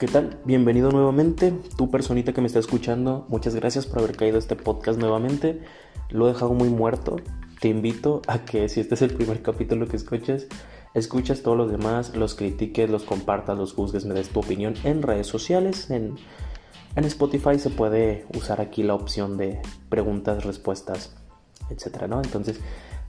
¿Qué tal? Bienvenido nuevamente, tu personita que me está escuchando. Muchas gracias por haber caído este podcast nuevamente. Lo he dejado muy muerto. Te invito a que si este es el primer capítulo que escuchas, escuchas todos los demás, los critiques, los compartas, los juzgues, me des tu opinión en redes sociales, en, en Spotify se puede usar aquí la opción de preguntas, respuestas, etcétera, ¿no? Entonces,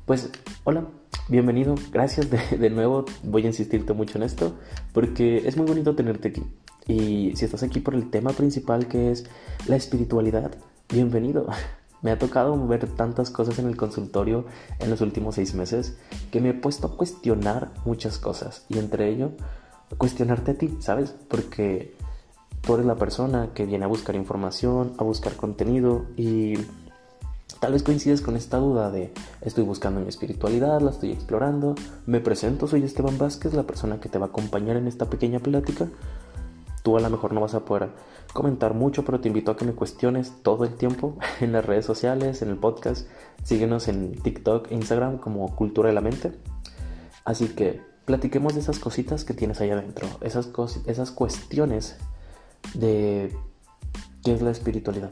pues, hola, bienvenido, gracias de, nuevo. Voy a insistirte mucho en esto porque es muy bonito tenerte aquí. Y si estás aquí por el tema principal que es la espiritualidad, bienvenido. Me ha tocado ver tantas cosas en el consultorio en los últimos seis meses que me he puesto a cuestionar muchas cosas y entre ello cuestionarte a ti, ¿sabes? Porque tú eres la persona que viene a buscar información, a buscar contenido y tal vez coincides con esta duda de estoy buscando mi espiritualidad, la estoy explorando, me presento, soy Esteban Vázquez, la persona que te va a acompañar en esta pequeña plática Tú a lo mejor no vas a poder comentar mucho, pero te invito a que me cuestiones todo el tiempo en las redes sociales, en el podcast. Síguenos en TikTok e Instagram como Cultura de la Mente. Así que platiquemos de esas cositas que tienes ahí adentro, esas, esas cuestiones de qué es la espiritualidad,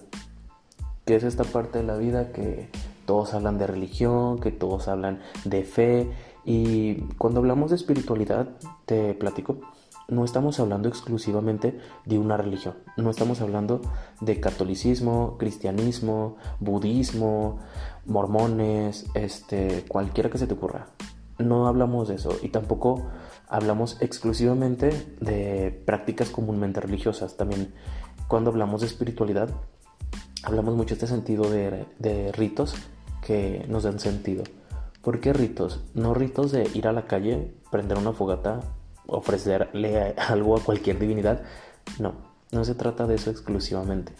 qué es esta parte de la vida que todos hablan de religión, que todos hablan de fe. Y cuando hablamos de espiritualidad, te platico, no estamos hablando exclusivamente de una religión, no estamos hablando de catolicismo, cristianismo, budismo, mormones, este, cualquiera que se te ocurra. No hablamos de eso y tampoco hablamos exclusivamente de prácticas comúnmente religiosas. También cuando hablamos de espiritualidad, hablamos mucho de este sentido de, de ritos que nos dan sentido. ¿Por qué ritos? No ritos de ir a la calle, prender una fogata ofrecerle algo a cualquier divinidad. No, no se trata de eso exclusivamente,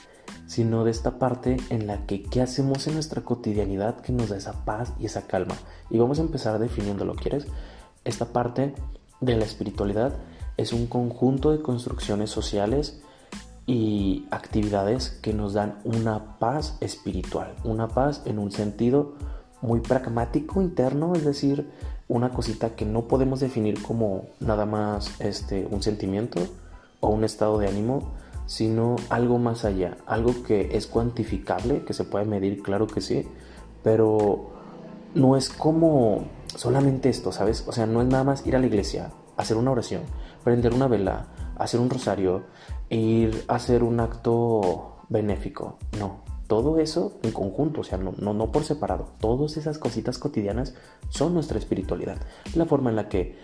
sino de esta parte en la que qué hacemos en nuestra cotidianidad que nos da esa paz y esa calma. Y vamos a empezar definiéndolo, ¿quieres? Esta parte de la espiritualidad es un conjunto de construcciones sociales y actividades que nos dan una paz espiritual, una paz en un sentido muy pragmático interno, es decir, una cosita que no podemos definir como nada más este, un sentimiento o un estado de ánimo, sino algo más allá, algo que es cuantificable, que se puede medir, claro que sí, pero no es como solamente esto, ¿sabes? O sea, no es nada más ir a la iglesia, hacer una oración, prender una vela, hacer un rosario, ir a hacer un acto benéfico, no todo eso en conjunto, o sea, no, no, no por separado. Todas esas cositas cotidianas son nuestra espiritualidad. La forma en la que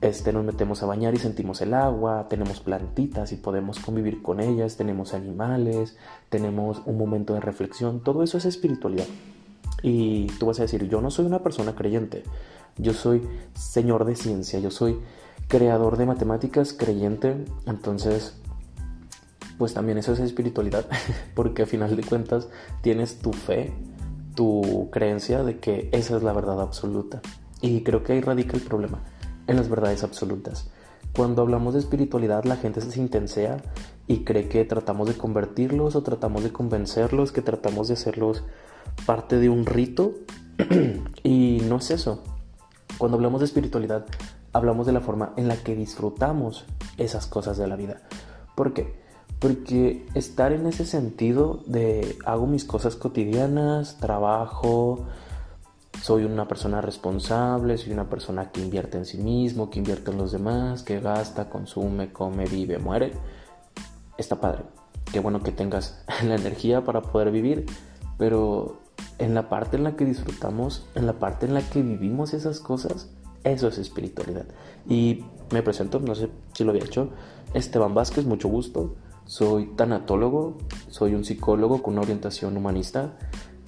este, nos metemos a bañar y sentimos el agua, tenemos plantitas y podemos convivir con ellas, tenemos animales, tenemos un momento de reflexión, todo eso es espiritualidad. Y tú vas a decir, yo no soy una persona creyente, yo soy señor de ciencia, yo soy creador de matemáticas creyente, entonces pues también eso es espiritualidad, porque a final de cuentas tienes tu fe, tu creencia de que esa es la verdad absoluta. Y creo que ahí radica el problema, en las verdades absolutas. Cuando hablamos de espiritualidad la gente se intensea y cree que tratamos de convertirlos o tratamos de convencerlos, que tratamos de hacerlos parte de un rito y no es eso. Cuando hablamos de espiritualidad hablamos de la forma en la que disfrutamos esas cosas de la vida. ¿Por qué? Porque estar en ese sentido de hago mis cosas cotidianas, trabajo, soy una persona responsable, soy una persona que invierte en sí mismo, que invierte en los demás, que gasta, consume, come, vive, muere. Está padre. Qué bueno que tengas la energía para poder vivir, pero en la parte en la que disfrutamos, en la parte en la que vivimos esas cosas, eso es espiritualidad. Y me presento, no sé si lo había hecho, Esteban Vázquez, mucho gusto. Soy tanatólogo, soy un psicólogo con una orientación humanista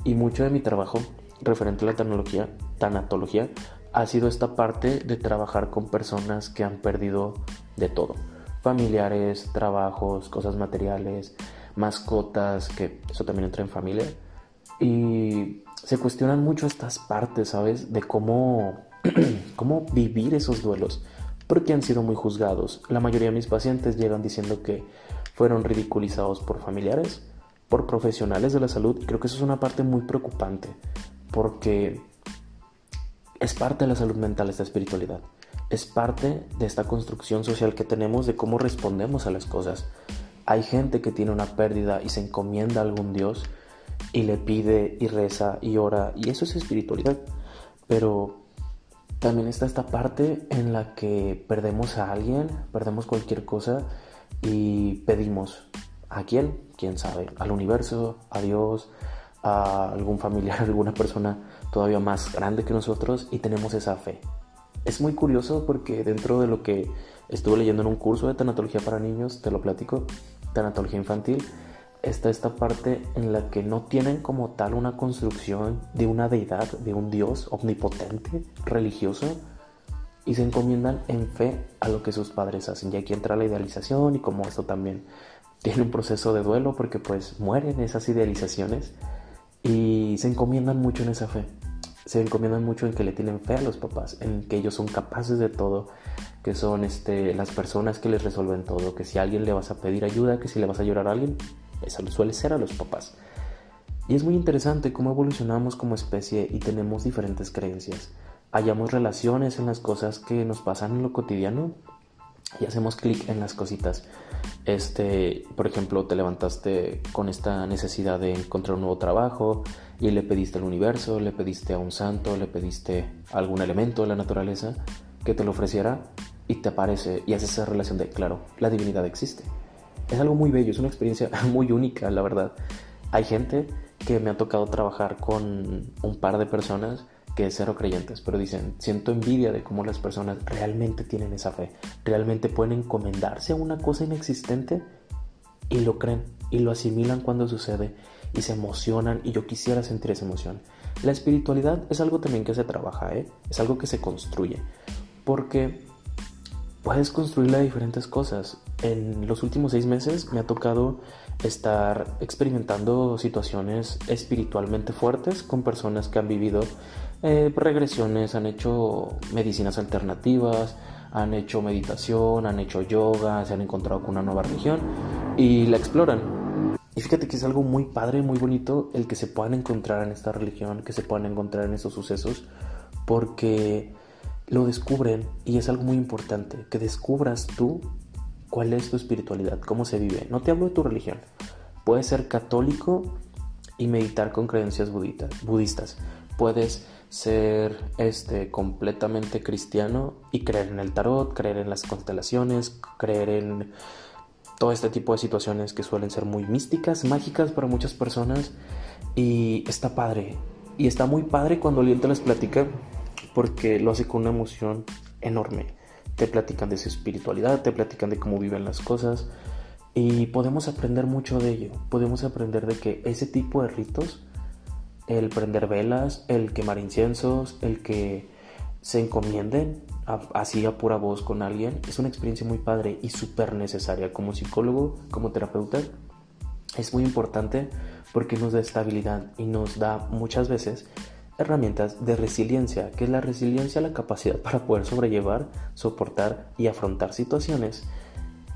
y mucho de mi trabajo referente a la tecnología, tanatología ha sido esta parte de trabajar con personas que han perdido de todo. Familiares, trabajos, cosas materiales, mascotas, que eso también entra en familia. Y se cuestionan mucho estas partes, ¿sabes? De cómo, cómo vivir esos duelos, porque han sido muy juzgados. La mayoría de mis pacientes llegan diciendo que fueron ridiculizados por familiares, por profesionales de la salud. Creo que eso es una parte muy preocupante porque es parte de la salud mental esta espiritualidad. es parte de esta construcción social que tenemos de cómo respondemos a las cosas. Hay gente que tiene una pérdida y se encomienda a algún Dios y le pide y reza y ora y eso es espiritualidad. Pero también está esta parte en la que perdemos a alguien, perdemos cualquier cosa y pedimos a quién, quién sabe, al universo, a Dios, a algún familiar, alguna persona todavía más grande que nosotros y tenemos esa fe. Es muy curioso porque dentro de lo que estuve leyendo en un curso de tanatología para niños, te lo platico, tanatología infantil, está esta parte en la que no tienen como tal una construcción de una deidad, de un dios omnipotente, religioso, y se encomiendan en fe a lo que sus padres hacen. Y aquí entra la idealización y como esto también tiene un proceso de duelo porque pues mueren esas idealizaciones y se encomiendan mucho en esa fe. Se encomiendan mucho en que le tienen fe a los papás, en que ellos son capaces de todo, que son este, las personas que les resuelven todo, que si a alguien le vas a pedir ayuda, que si le vas a llorar a alguien, eso suele ser a los papás. Y es muy interesante cómo evolucionamos como especie y tenemos diferentes creencias. Hallamos relaciones en las cosas que nos pasan en lo cotidiano y hacemos clic en las cositas. Este, por ejemplo, te levantaste con esta necesidad de encontrar un nuevo trabajo y le pediste al universo, le pediste a un santo, le pediste a algún elemento de la naturaleza que te lo ofreciera y te aparece y haces esa relación de, claro, la divinidad existe. Es algo muy bello, es una experiencia muy única, la verdad. Hay gente que me ha tocado trabajar con un par de personas que cero creyentes, pero dicen, siento envidia de cómo las personas realmente tienen esa fe, realmente pueden encomendarse a una cosa inexistente y lo creen y lo asimilan cuando sucede y se emocionan y yo quisiera sentir esa emoción. La espiritualidad es algo también que se trabaja, ¿eh? es algo que se construye, porque puedes construirla de diferentes cosas. En los últimos seis meses me ha tocado estar experimentando situaciones espiritualmente fuertes con personas que han vivido eh, regresiones, han hecho medicinas alternativas, han hecho meditación, han hecho yoga, se han encontrado con una nueva religión y la exploran. Y fíjate que es algo muy padre, muy bonito el que se puedan encontrar en esta religión, que se puedan encontrar en estos sucesos, porque lo descubren y es algo muy importante, que descubras tú cuál es tu espiritualidad, cómo se vive. No te hablo de tu religión. Puedes ser católico y meditar con creencias budistas. Puedes ser este completamente cristiano y creer en el tarot, creer en las constelaciones, creer en todo este tipo de situaciones que suelen ser muy místicas, mágicas para muchas personas y está padre. Y está muy padre cuando alguien te las platica porque lo hace con una emoción enorme. Te platican de su espiritualidad, te platican de cómo viven las cosas y podemos aprender mucho de ello. Podemos aprender de que ese tipo de ritos, el prender velas, el quemar inciensos, el que se encomienden así a pura voz con alguien, es una experiencia muy padre y súper necesaria como psicólogo, como terapeuta. Es muy importante porque nos da estabilidad y nos da muchas veces herramientas de resiliencia, que es la resiliencia, la capacidad para poder sobrellevar, soportar y afrontar situaciones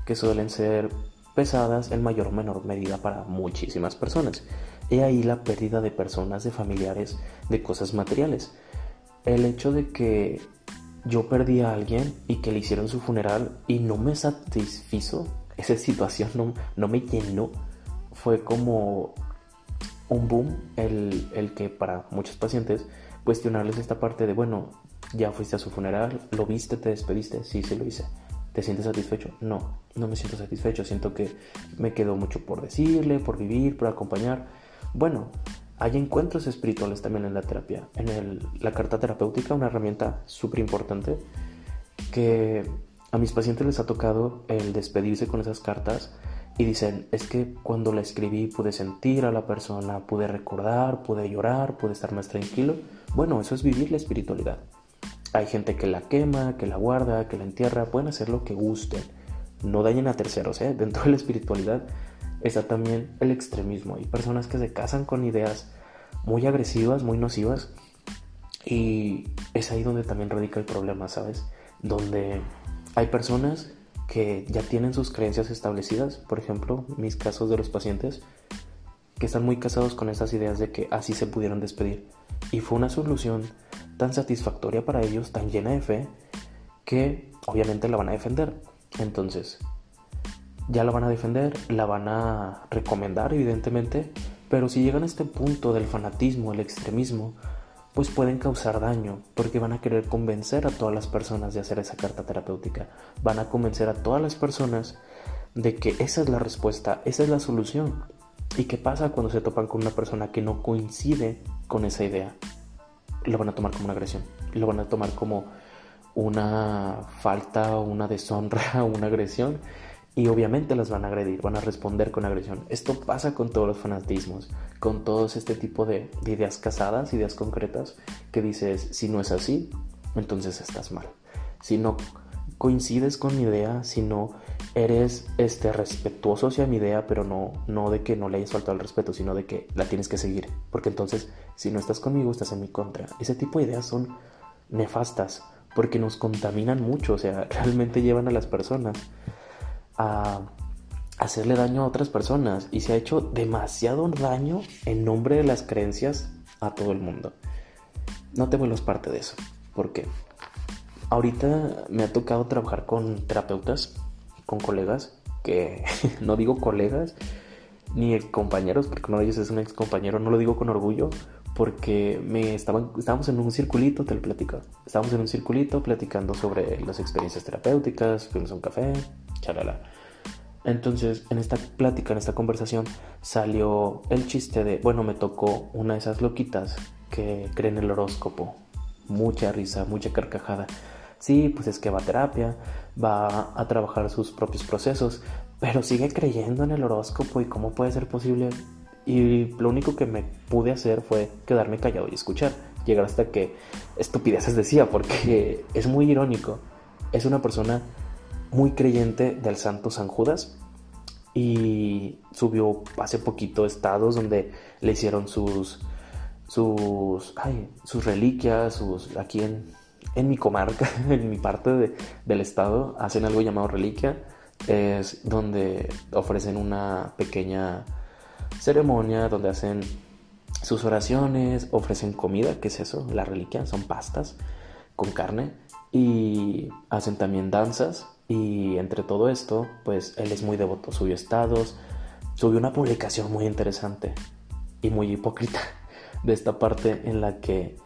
que suelen ser pesadas en mayor o menor medida para muchísimas personas. He ahí la pérdida de personas, de familiares, de cosas materiales. El hecho de que yo perdí a alguien y que le hicieron su funeral y no me satisfizo, esa situación no, no me llenó, fue como un boom el, el, que para muchos pacientes cuestionarles esta parte de, bueno, ya fuiste a su funeral, lo viste, te despediste, sí, sí lo hice. ¿Te sientes satisfecho? No, no me siento satisfecho, siento que me quedó mucho por decirle, por vivir, por acompañar. Bueno, hay encuentros espirituales también en la terapia, en la carta terapéutica, una herramienta súper importante que a mis pacientes les ha tocado el despedirse con esas cartas y dicen, es que cuando la escribí pude sentir a la persona, pude recordar, pude llorar, pude estar más tranquilo. Bueno, eso es vivir la espiritualidad. Hay gente que la quema, que la guarda, que la entierra, pueden hacer lo que gusten. No dañen a terceros, ¿eh? Dentro de la espiritualidad está también el extremismo. Hay personas que se casan con ideas muy agresivas, muy nocivas. Y es ahí donde también radica el problema, ¿sabes? Donde hay personas que ya tienen sus creencias establecidas, por ejemplo, mis casos de los pacientes, que están muy casados con esas ideas de que así se pudieron despedir. Y fue una solución tan satisfactoria para ellos, tan llena de fe, que obviamente la van a defender. Entonces, ya la van a defender, la van a recomendar evidentemente, pero si llegan a este punto del fanatismo, el extremismo, pues pueden causar daño, porque van a querer convencer a todas las personas de hacer esa carta terapéutica, van a convencer a todas las personas de que esa es la respuesta, esa es la solución. ¿Y qué pasa cuando se topan con una persona que no coincide con esa idea? Lo van a tomar como una agresión, lo van a tomar como una falta, una deshonra, una agresión y obviamente las van a agredir, van a responder con agresión. Esto pasa con todos los fanatismos, con todos este tipo de, ideas casadas, ideas concretas, que dices, si no es así, entonces estás mal. Si no coincides con mi idea, si no eres este, respetuoso hacia mi idea, pero no, no de que no le hayas faltado el respeto, sino de que la tienes que seguir. Porque entonces, si no estás conmigo, estás en mi contra. Ese tipo de ideas son nefastas, porque nos contaminan mucho, o sea, realmente llevan a las personas a hacerle daño a otras personas y se ha hecho demasiado daño en nombre de las creencias a todo el mundo. No te vuelvas parte de eso, porque ahorita me ha tocado trabajar con terapeutas, con colegas, que no digo colegas ni compañeros, porque uno de ellos es un ex compañero, no lo digo con orgullo, porque me estaban, estábamos en un circulito, te lo platico. Estábamos en un circulito platicando sobre las experiencias terapéuticas, fuimos a un café, chalala. Entonces, en esta plática, en esta conversación, salió el chiste de, bueno, me tocó una de esas loquitas que creen el horóscopo. Mucha risa, mucha carcajada. Sí, pues es que va a terapia, va a trabajar sus propios procesos, pero sigue creyendo en el horóscopo y cómo puede ser posible. Y lo único que me pude hacer fue quedarme callado y escuchar. Llegar hasta que estupideces decía, porque es muy irónico. Es una persona muy creyente del santo San Judas y subió hace poquito estados donde le hicieron sus sus sus reliquias sus aquí en, en mi comarca en mi parte del estado hacen algo llamado reliquia. Es donde ofrecen una pequeña ceremonia donde hacen sus oraciones ofrecen comida que es eso la reliquia son pastas con carne. Y hacen también danzas y entre todo esto, pues él es muy devoto, subió estados, subió una publicación muy interesante y muy hipócrita de esta parte en la que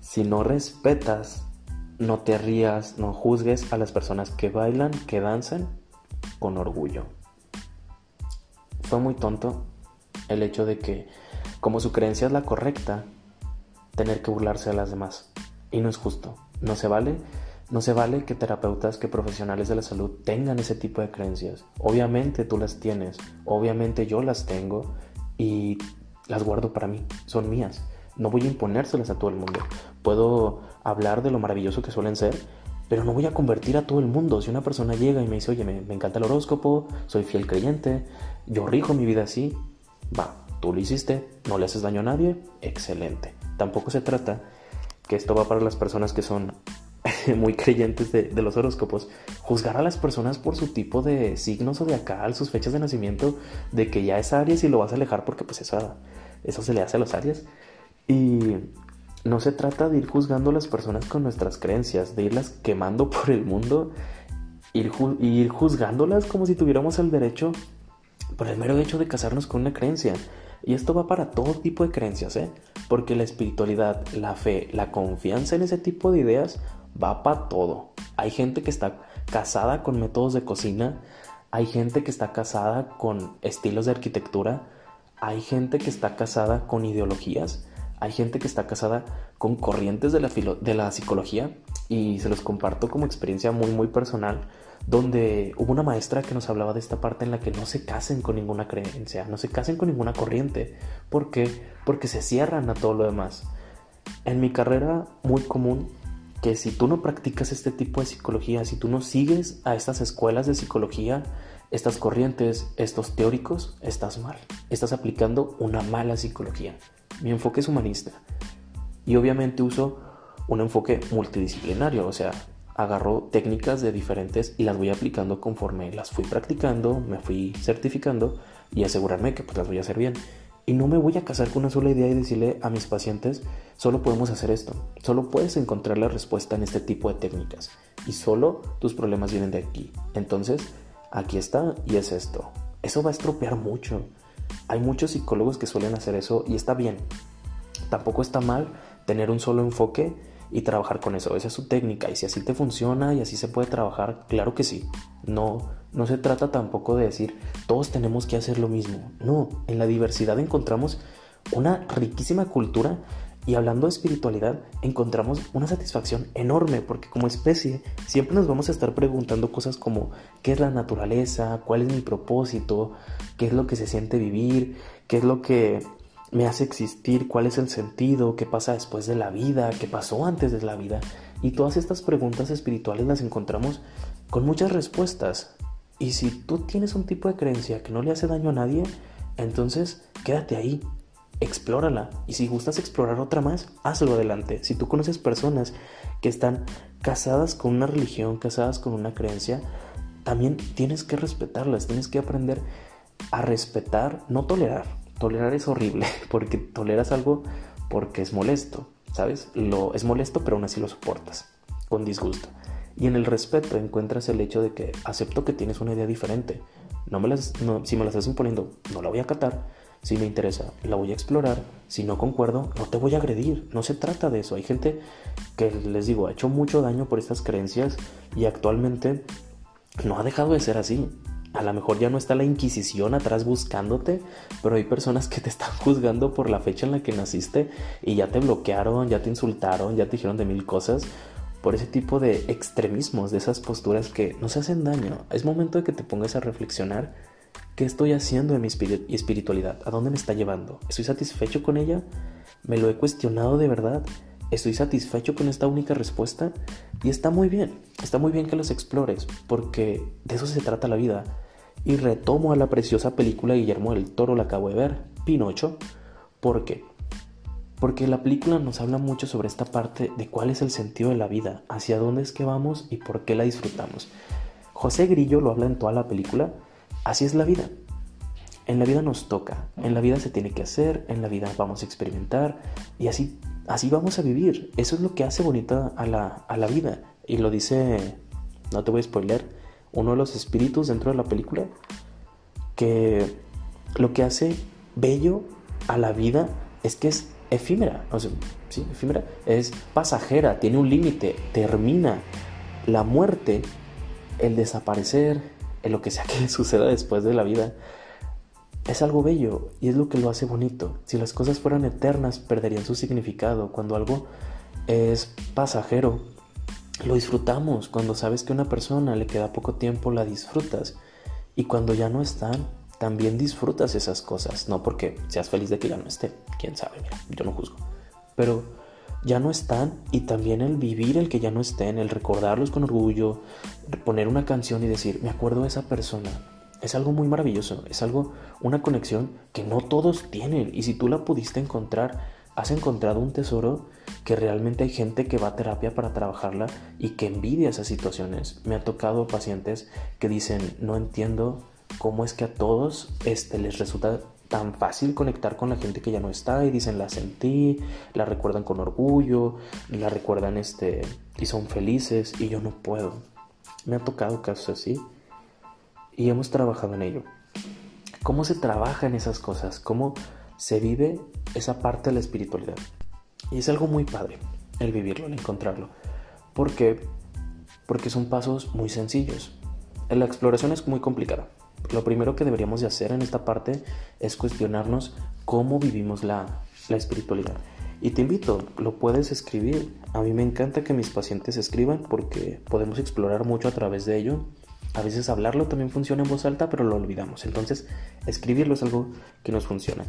si no respetas, no te rías, no juzgues a las personas que bailan, que danzan con orgullo. Fue muy tonto el hecho de que, como su creencia es la correcta, tener que burlarse de las demás. Y no es justo, no se vale no se vale que terapeutas, que profesionales de la salud tengan ese tipo de creencias. Obviamente tú las tienes, obviamente yo las tengo y las guardo para mí, son mías. No voy a imponérselas a todo el mundo. Puedo hablar de lo maravilloso que suelen ser, pero no voy a convertir a todo el mundo. Si una persona llega y me dice, oye, me, encanta el horóscopo, soy fiel creyente, yo rijo mi vida así, va, tú lo hiciste, no le haces daño a nadie, excelente. Tampoco se trata que esto va para las personas que son muy creyentes de, los horóscopos, juzgar a las personas por su tipo de signo zodiacal, sus fechas de nacimiento, de que ya es Aries y lo vas a alejar porque pues eso, eso se le hace a los Aries. Y no se trata de ir juzgando a las personas con nuestras creencias, de irlas quemando por el mundo, ir, ir juzgándolas como si tuviéramos el derecho por el mero hecho de casarnos con una creencia. Y esto va para todo tipo de creencias, ¿eh? Porque la espiritualidad, la fe, la confianza en ese tipo de ideas va para todo. Hay gente que está casada con métodos de cocina, hay gente que está casada con estilos de arquitectura, hay gente que está casada con ideologías, hay gente que está casada con corrientes de la, psicología y se los comparto como experiencia muy muy personal donde hubo una maestra que nos hablaba de esta parte en la que no se casen con ninguna creencia, no se casen con ninguna corriente. ¿Por qué? Porque se cierran a todo lo demás. En mi carrera muy común que si tú no practicas este tipo de psicología, si tú no sigues a estas escuelas de psicología, estas corrientes, estos teóricos, estás mal. Estás aplicando una mala psicología. Mi enfoque es humanista. Y obviamente uso un enfoque multidisciplinario, o sea, agarro técnicas de diferentes y las voy aplicando conforme las fui practicando, me fui certificando y asegurarme que pues las voy a hacer bien. Y no me voy a casar con una sola idea y decirle a mis pacientes, solo podemos hacer esto, solo puedes encontrar la respuesta en este tipo de técnicas. y solo tus problemas vienen de aquí. Entonces, aquí está y es esto. Eso va a estropear mucho. Hay muchos psicólogos que suelen hacer eso y está bien. Tampoco está mal tener un solo enfoque y trabajar con eso. Esa es su técnica y si así te funciona y así se puede trabajar, claro que sí. No, no se trata tampoco de decir todos tenemos que hacer lo mismo. No, en la diversidad encontramos una riquísima cultura y hablando de espiritualidad, encontramos una satisfacción enorme porque como especie siempre nos vamos a estar preguntando cosas como qué es la naturaleza, cuál es mi propósito, qué es lo que se siente vivir, qué es lo que me hace existir, cuál es el sentido, qué pasa después de la vida, qué pasó antes de la vida. Y todas estas preguntas espirituales las encontramos con muchas respuestas. Y si tú tienes un tipo de creencia que no le hace daño a nadie, entonces quédate ahí, explórala. Y si gustas explorar otra más, hazlo adelante. Si tú conoces personas que están casadas con una religión, casadas con una creencia, también tienes que respetarlas, tienes que aprender a respetar, no tolerar. Tolerar es horrible porque toleras algo porque es molesto, ¿sabes? Lo es molesto, pero aún así lo soportas con disgusto. Y en el respeto encuentras el hecho de que acepto que tienes una idea diferente. No me las, si me la estás imponiendo, no la voy a acatar si me interesa, la voy a explorar. Si no concuerdo, no te voy a agredir. No se trata de eso. Hay gente que, les digo, ha hecho mucho daño por estas creencias y actualmente no ha dejado de ser así. A lo mejor ya no está la Inquisición atrás buscándote, pero hay personas que te están juzgando por la fecha en la que naciste y ya te bloquearon, ya te insultaron, ya te dijeron de mil cosas por ese tipo de extremismos, de esas posturas que no se hacen daño. Es momento de que te pongas a reflexionar ¿Qué estoy haciendo en mi espiritualidad? ¿A dónde me está llevando? ¿Estoy satisfecho con ella? ¿Me lo he cuestionado de verdad? ¿Estoy satisfecho con esta única respuesta? Y está muy bien, está muy bien que los explores, porque de eso se trata la vida. Y retomo a la preciosa película Guillermo del Toro, la acabo de ver, Pinocho. ¿Por qué? Porque la película nos habla mucho sobre esta parte de cuál es el sentido de la vida, hacia dónde es que vamos y por qué la disfrutamos. José Grillo lo habla en toda la película Así es la vida. En la vida nos toca, en la vida se tiene que hacer, en la vida vamos a experimentar y así, así vamos a vivir. Eso es lo que hace bonita a la, a la vida. Y lo dice, no te voy a spoiler, uno de los espíritus dentro de la película, que lo que hace bello a la vida es que es efímera, o sea, sí, efímera, es pasajera, tiene un límite, termina. La muerte, el desaparecer, en lo que sea que suceda después de la vida, es algo bello y es lo que lo hace bonito. Si las cosas fueran eternas, perderían su significado. Cuando algo es pasajero, lo disfrutamos. Cuando sabes que a una persona le queda poco tiempo, la disfrutas. Y cuando ya no están, también disfrutas esas cosas. No porque seas feliz de que ya no esté. Quién sabe, yo no juzgo. Pero ya no están y también el vivir el que ya no estén, el recordarlos con orgullo, poner una canción y decir, me acuerdo de esa persona. Es algo muy maravilloso, es algo, una conexión que no todos tienen y si tú la pudiste encontrar, has encontrado un tesoro que realmente hay gente que va a terapia para trabajarla y que envidia esas situaciones. Me ha tocado pacientes que dicen, no entiendo cómo es que a todos este, les resulta tan fácil conectar con la gente que ya no está y dicen la sentí, la recuerdan con orgullo, la recuerdan este y son felices y yo no puedo. Me ha tocado casos así y hemos trabajado en ello. ¿Cómo se trabaja en esas cosas? ¿Cómo se vive esa parte de la espiritualidad? Y es algo muy padre el vivirlo, el encontrarlo. ¿Por qué? Porque son pasos muy sencillos. La exploración es muy complicada lo primero que deberíamos de hacer en esta parte es cuestionarnos cómo vivimos la, espiritualidad. Y te invito, lo puedes escribir. A mí me encanta que mis pacientes escriban porque podemos explorar mucho a través de ello. A veces hablarlo también funciona en voz alta, pero lo olvidamos. Entonces, escribirlo es algo que nos funciona.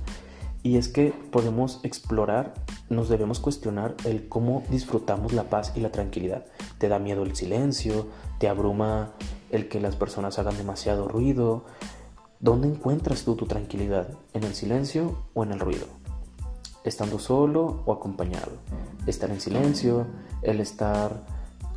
Y es que podemos explorar, nos debemos cuestionar el cómo disfrutamos la paz y la tranquilidad. ¿Te da miedo el silencio? ¿Te abruma el que las personas hagan demasiado ruido. ¿Dónde encuentras tú tu tranquilidad? ¿En el silencio o en el ruido? ¿Estando solo o acompañado? Estar en silencio, el estar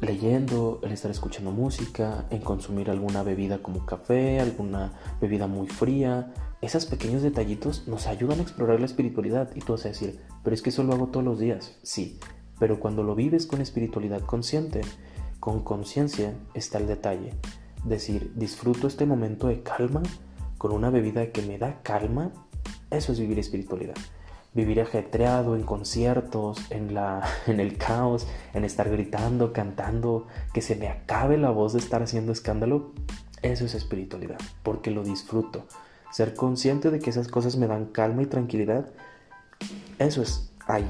leyendo, el estar escuchando música, en consumir alguna bebida como café, alguna bebida muy fría. Esos pequeños detallitos nos ayudan a explorar la espiritualidad y tú vas a decir, pero es que eso lo hago todos los días. Sí, pero cuando lo vives con espiritualidad consciente, con conciencia está el detalle. Decir, disfruto este momento de calma con una bebida que me da calma, eso es vivir espiritualidad. Vivir ajetreado en conciertos, en, la, en el caos, en estar gritando, cantando, que se me acabe la voz de estar haciendo escándalo, eso es espiritualidad, porque lo disfruto. Ser consciente de que esas cosas me dan calma y tranquilidad, eso es ahí.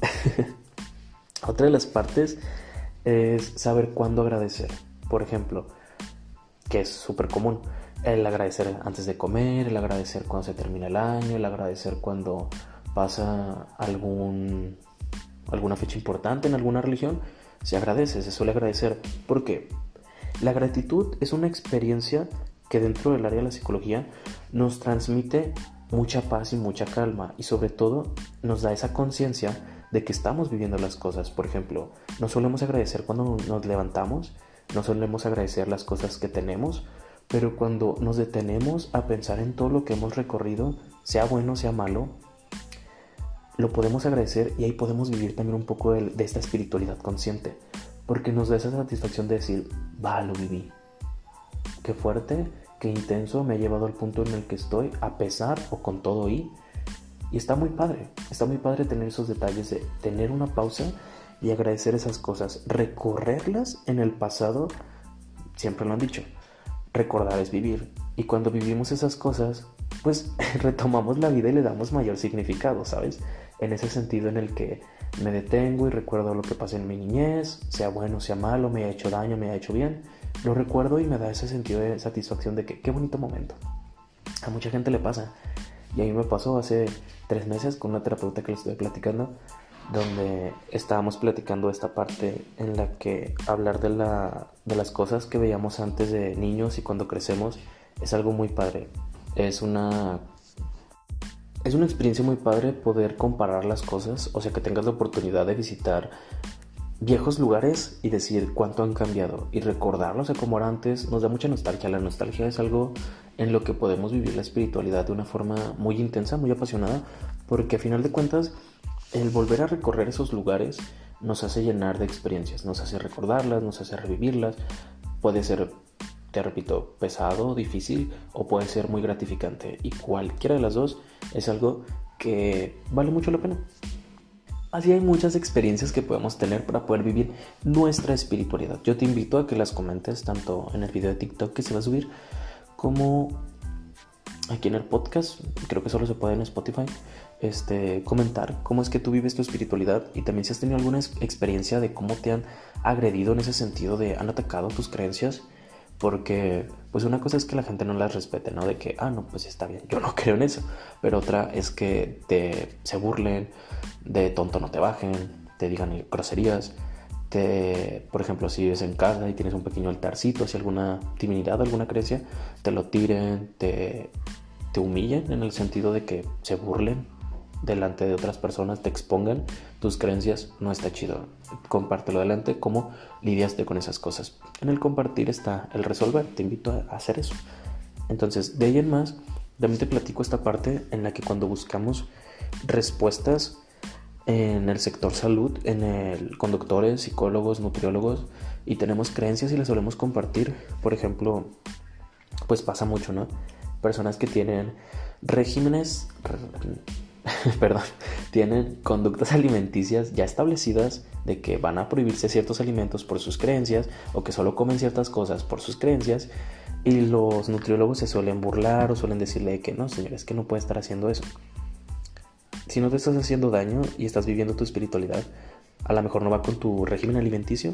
Otra de las partes es saber cuándo agradecer. Por ejemplo, que es súper común, el agradecer antes de comer, el agradecer cuando se termina el año, el agradecer cuando pasa algún, alguna fecha importante en alguna religión, se agradece, se suele agradecer. porque La gratitud es una experiencia que dentro del área de la psicología nos transmite mucha paz y mucha calma y sobre todo nos da esa conciencia de que estamos viviendo las cosas. Por ejemplo, no solemos agradecer cuando nos levantamos, no solemos agradecer las cosas que tenemos, pero cuando nos detenemos a pensar en todo lo que hemos recorrido, sea bueno, sea malo, lo podemos agradecer y ahí podemos vivir también un poco de, esta espiritualidad consciente, porque nos da esa satisfacción de decir, va, lo viví. Qué fuerte, qué intenso me ha llevado al punto en el que estoy, a pesar o con todo y y está muy padre, está muy padre tener esos detalles de tener una pausa y agradecer esas cosas, recorrerlas en el pasado, siempre lo han dicho, recordar es vivir. Y cuando vivimos esas cosas, pues retomamos la vida y le damos mayor significado, ¿sabes? En ese sentido en el que me detengo y recuerdo lo que pasé en mi niñez, sea bueno, sea malo, me ha hecho daño, me ha hecho bien, lo recuerdo y me da ese sentido de satisfacción de que qué bonito momento. A mucha gente le pasa y a mí me pasó hace tres meses con una terapeuta que le estoy platicando, donde estábamos platicando esta parte en la que hablar de, la, de las cosas que veíamos antes de niños y cuando crecemos es algo muy padre. Es una es una experiencia muy padre poder comparar las cosas, o sea, que tengas la oportunidad de visitar viejos lugares y decir cuánto han cambiado y recordarlos sea, como era antes, nos da mucha nostalgia. La nostalgia es algo en lo que podemos vivir la espiritualidad de una forma muy intensa, muy apasionada, porque a final de cuentas el volver a recorrer esos lugares nos hace llenar de experiencias, nos hace recordarlas, nos hace revivirlas, puede ser, te repito, pesado, difícil o puede ser muy gratificante y cualquiera de las dos es algo que vale mucho la pena. Así hay muchas experiencias que podemos tener para poder vivir nuestra espiritualidad. Yo te invito a que las comentes tanto en el video de TikTok que se va a subir como aquí en el podcast, creo que solo se puede en Spotify, este, comentar cómo es que tú vives tu espiritualidad y también si has tenido alguna experiencia de cómo te han agredido en ese sentido de han atacado tus creencias. Porque, pues una cosa es que la gente no las respete, ¿no? De que, ah, no, pues está bien, yo no creo en eso. Pero otra es que te, se burlen, de tonto no te bajen, te digan groserías, te, por ejemplo, si vives en casa y tienes un pequeño altarcito, si alguna divinidad, alguna creencia, te lo tiren, te, te humillen en el sentido de que se burlen delante de otras personas, te expongan tus creencias, no está chido. Compártelo adelante, cómo lidiaste con esas cosas. En el compartir está el resolver, te invito a hacer eso. Entonces, de ahí en más, también te platico esta parte en la que cuando buscamos respuestas en el sector salud, en el conductores, psicólogos, nutriólogos y tenemos creencias y las solemos compartir. Por ejemplo, pues pasa mucho, ¿no? Personas que tienen regímenes, perdón, tienen conductas alimenticias ya establecidas de que van a prohibirse ciertos alimentos por sus creencias o que solo comen ciertas cosas por sus creencias. Y los nutriólogos se suelen burlar o suelen decirle que no, señores, que no puede estar haciendo eso si no te estás haciendo daño y estás viviendo tu espiritualidad, a lo mejor no va con tu régimen alimenticio,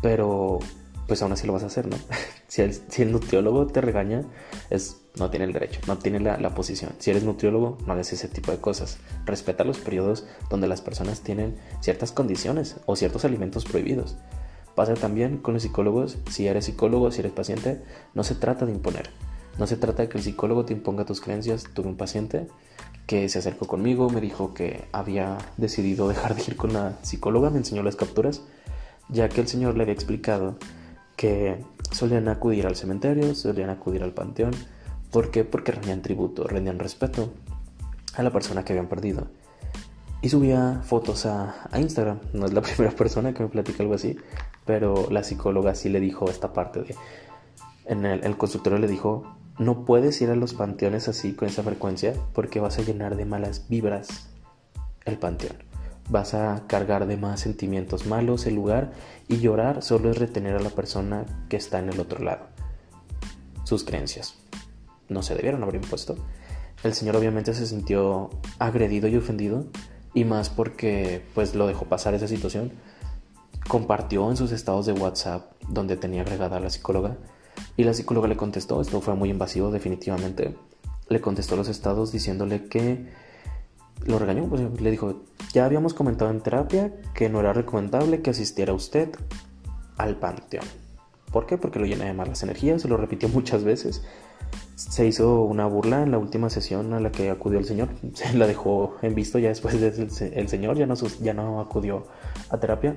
pero pues aún así lo vas a hacer, ¿no? si, el, nutriólogo te regaña, es, no tiene el derecho, no tiene la, la, posición. Si eres nutriólogo, no hagas ese tipo de cosas. Respeta los periodos donde las personas tienen ciertas condiciones o ciertos alimentos prohibidos. Pasa también con los psicólogos, si eres psicólogo, si eres paciente, no se trata de imponer. No se trata de que el psicólogo te imponga tus creencias. Tuve un paciente que se acercó conmigo, me dijo que había decidido dejar de ir con la psicóloga, me enseñó las capturas, ya que el señor le había explicado que solían acudir al cementerio, solían acudir al panteón. ¿Por qué? Porque rendían tributo, rendían respeto a la persona que habían perdido. y subía fotos a, Instagram. No es la primera persona que me platica algo así, pero la psicóloga sí le dijo esta parte de... En el, el le dijo, no puedes ir a los panteones así con esa frecuencia porque vas a llenar de malas vibras el panteón. Vas a cargar de más sentimientos malos el lugar y llorar solo es retener a la persona que está en el otro lado. Sus creencias. No se debieron haber impuesto. El señor obviamente se sintió agredido y ofendido y más porque pues lo dejó pasar esa situación. Compartió en sus estados de WhatsApp donde tenía agregada a la psicóloga y la psicóloga le contestó, esto fue muy invasivo definitivamente, le contestó los estados diciéndole que lo regañó, pues le dijo, ya habíamos comentado en terapia que no era recomendable que asistiera usted al panteón. ¿Por qué? Porque lo llena de malas energías, se lo repitió muchas veces se hizo una burla en la última sesión a la que acudió el señor. Se la dejó en visto ya después del el señor, ya no, ya no acudió a terapia.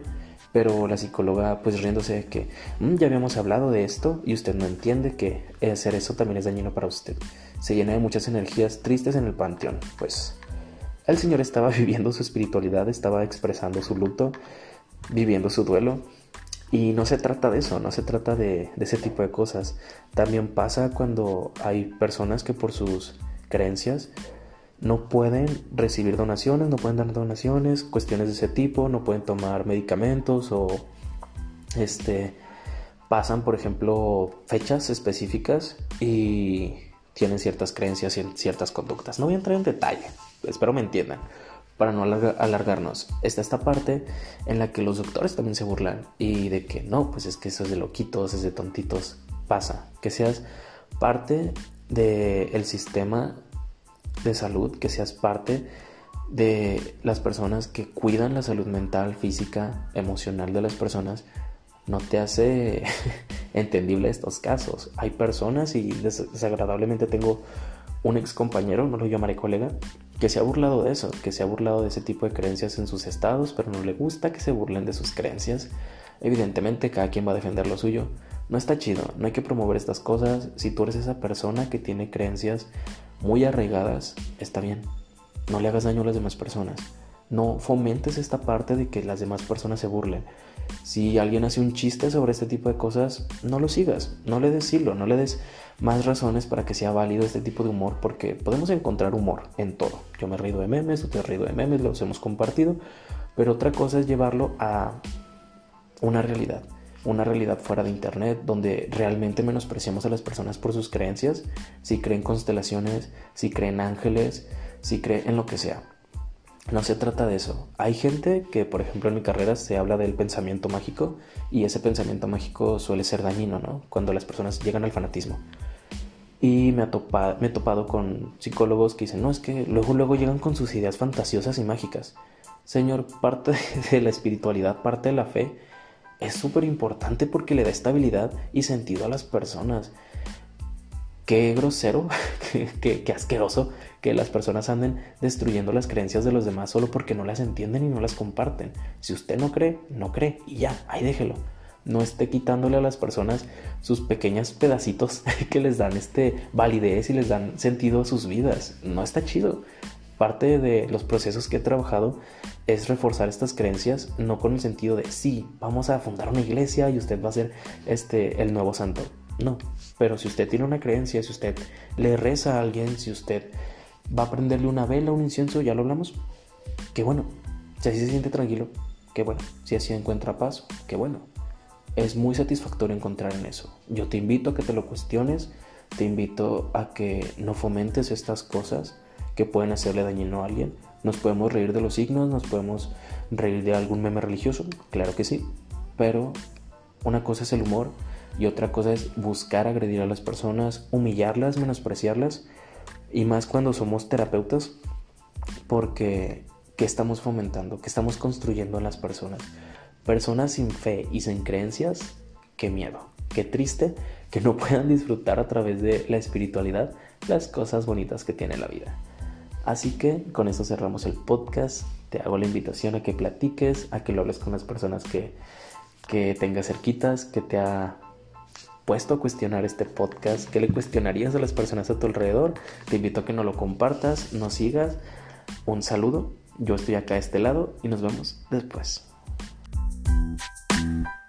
Pero la psicóloga, pues riéndose de que mm, ya habíamos hablado de esto y usted no entiende que hacer eso también es dañino para usted. Se llena de muchas energías tristes en el panteón. Pues el señor estaba viviendo su espiritualidad, estaba expresando su luto, viviendo su duelo y no se trata de eso, no se trata de, ese tipo de cosas. También pasa cuando hay personas que por sus creencias no pueden recibir donaciones, no pueden dar donaciones, cuestiones de ese tipo, no pueden tomar medicamentos o este pasan, por ejemplo, fechas específicas y tienen ciertas creencias y ciertas conductas. No voy a entrar en detalle, espero me entiendan para no alargarnos, está esta parte en la que los doctores también se burlan y de que no, pues es que eso es de loquitos, es de tontitos, pasa, que seas parte del sistema de salud, que seas parte de las personas que cuidan la salud mental, física, emocional de las personas, no te hace entendible estos casos. Hay personas y desagradablemente tengo un ex compañero, no lo llamaré colega, que se ha burlado de eso, que se ha burlado de ese tipo de creencias en sus estados, pero no le gusta que se burlen de sus creencias. Evidentemente cada quien va a defender lo suyo. No está chido, no hay que promover estas cosas. Si tú eres esa persona que tiene creencias muy arraigadas, está bien. No le hagas daño a las demás personas. No fomentes esta parte de que las demás personas se burlen. Si alguien hace un chiste sobre este tipo de cosas, no lo sigas, no le des hilo, no le des más razones para que sea válido este tipo de humor, porque podemos encontrar humor en todo. Yo me he reído de memes, tú te has reído de memes, los hemos compartido, pero otra cosa es llevarlo a una realidad, una realidad fuera de internet, donde realmente menospreciamos a las personas por sus creencias, si creen constelaciones, si creen ángeles, si creen en lo que sea. No se trata de eso. Hay gente que, por ejemplo, en mi carrera se habla del pensamiento mágico y ese pensamiento mágico suele ser dañino, ¿no? Cuando las personas llegan al fanatismo. Y me, me he topado con psicólogos que dicen, no, es que luego, luego llegan con sus ideas fantasiosas y mágicas. Señor, parte de la espiritualidad, parte de la fe, es súper importante porque le da estabilidad y sentido a las personas qué grosero, qué, asqueroso que las personas anden destruyendo las creencias de los demás solo porque no las entienden y no las comparten. Si usted no cree, no cree y ya, ahí déjelo. No esté quitándole a las personas sus pequeños pedacitos que les dan este validez y les dan sentido a sus vidas. No está chido. Parte de los procesos que he trabajado es reforzar estas creencias, no con el sentido de sí, vamos a fundar una iglesia y usted va a ser este el nuevo santo no, pero si usted tiene una creencia, si usted le reza a alguien, si usted va a prenderle una vela, un incienso, ya lo hablamos, qué bueno. Si así se siente tranquilo, qué bueno. Si así encuentra paz, qué bueno. Es muy satisfactorio encontrar en eso. Yo te invito a que te lo cuestiones, te invito a que no fomentes estas cosas que pueden hacerle dañino a alguien. Nos podemos reír de los signos, nos podemos reír de algún meme religioso, claro que sí, pero una cosa es el humor y otra cosa es buscar agredir a las personas, humillarlas, menospreciarlas y más cuando somos terapeutas porque ¿qué estamos fomentando? ¿Qué estamos construyendo en las personas? Personas sin fe y sin creencias, qué miedo, qué triste que no puedan disfrutar a través de la espiritualidad las cosas bonitas que tiene la vida. Así que con eso cerramos el podcast. Te hago la invitación a que platiques, a que lo hables con las personas que, que tengas cerquitas, que te ha puesto a cuestionar este podcast? ¿Qué le cuestionarías a las personas a tu alrededor? Te invito a que no lo compartas, nos sigas. Un saludo, Yo estoy acá a este lado y nos vemos después. Thank you